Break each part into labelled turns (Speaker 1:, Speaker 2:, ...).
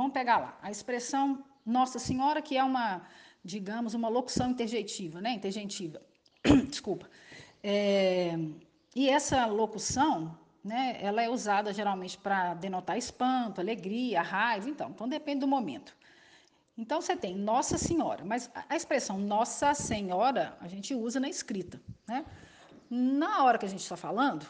Speaker 1: vamos pegar lá. A expressão Nossa Senhora, que é uma, digamos, uma locução interjeitiva, né? Intergentiva. Desculpa. É, e essa locução, né, ela é usada geralmente para denotar espanto, alegria, raiva, então, então depende do momento. Então você tem Nossa Senhora, mas a expressão Nossa Senhora a gente usa na escrita, né? Na hora que a gente está falando,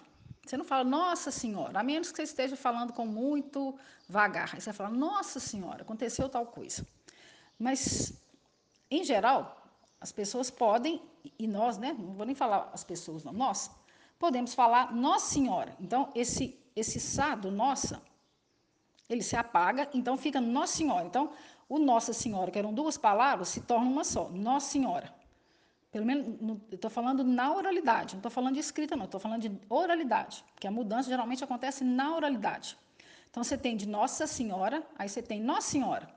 Speaker 1: você não fala Nossa Senhora, a menos que você esteja falando com muito vagar. Aí você fala Nossa Senhora, aconteceu tal coisa. Mas, em geral, as pessoas podem, e nós, né? Não vou nem falar as pessoas, não, nós podemos falar Nossa Senhora. Então, esse, esse Sá do Nossa, ele se apaga, então fica Nossa Senhora. Então, o Nossa Senhora, que eram duas palavras, se torna uma só, Nossa Senhora. Pelo menos, estou falando na oralidade, não estou falando de escrita, não, estou falando de oralidade, porque a mudança geralmente acontece na oralidade. Então, você tem de Nossa Senhora, aí você tem Nossa Senhora.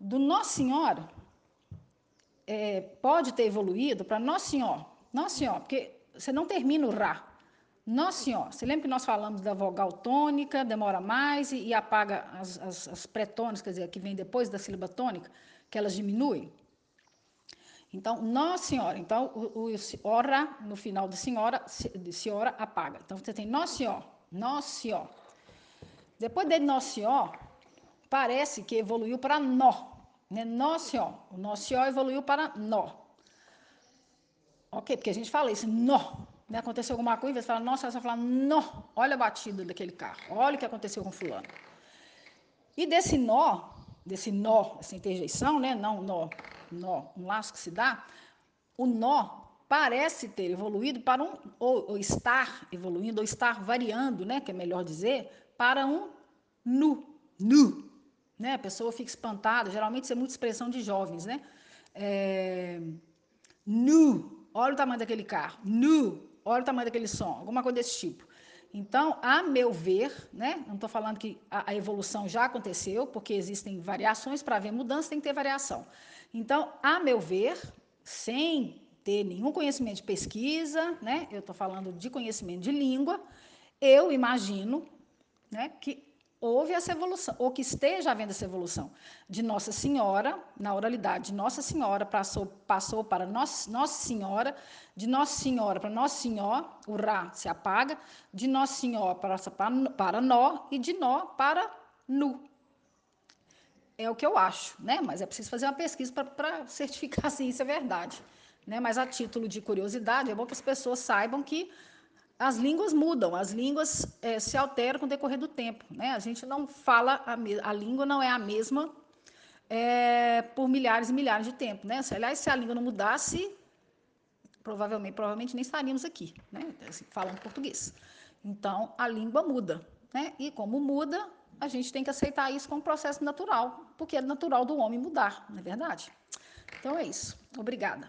Speaker 1: Do Nossa Senhora, é, pode ter evoluído para Nossa Senhora. Nossa Senhora, porque você não termina o Rá. Nossa Senhora, você lembra que nós falamos da vogal tônica, demora mais e, e apaga as, as, as pré-tônicas, quer dizer, que vem depois da sílaba tônica, que elas diminuem? Então, Nossa Senhora. Então, o, o ora, no final de senhora, de senhora, apaga. Então, você tem Nossa Senhora, Nossa Senhora. Depois de Nossa Senhora, parece que evoluiu para Nó. Né? Nossa Senhora. O Nossa Senhora evoluiu para Nó. Ok? Porque a gente fala isso, Nó. Né? Aconteceu alguma coisa, você fala, nossa, você fala, Nó. Olha a batida daquele carro. Olha o que aconteceu com fulano. E desse nó, desse nó, essa interjeição, né? Não nó nó, um laço que se dá, o nó parece ter evoluído para um, ou, ou, estar evoluindo, ou estar variando, né, que é melhor dizer, para um nu, nu. Né? A pessoa fica espantada, geralmente isso é muita expressão de jovens, né? É, nu, olha o tamanho daquele carro, nu, olha o tamanho daquele som, alguma coisa desse tipo. Então, a meu ver, né, não estou falando que a, a, evolução já aconteceu, porque existem variações, para haver mudança tem que ter variação. Então, a meu ver, sem ter nenhum conhecimento de pesquisa, né, eu estou falando de conhecimento de língua, eu imagino né, que houve essa evolução, ou que esteja havendo essa evolução de Nossa Senhora, na oralidade de Nossa Senhora, passou, passou para Nossa, Nossa Senhora, de Nossa Senhora para Nossa Senhora, o Rá se apaga, de Nossa Senhora passa para, para Nó e de Nó para Nu. É o que eu acho, né? Mas é preciso fazer uma pesquisa para certificar se isso é verdade. Né? Mas a título de curiosidade, é bom que as pessoas saibam que as línguas mudam, as línguas é, se alteram com o decorrer do tempo. Né? A gente não fala, a, a língua não é a mesma é, por milhares e milhares de tempo. Né? Se, aliás, se a língua não mudasse, provavelmente, provavelmente nem estaríamos aqui, né? assim, falando português. Então, a língua muda. Né? E como muda, a gente tem que aceitar isso como um processo natural, porque é natural do homem mudar, não é verdade? Então é isso. Obrigada.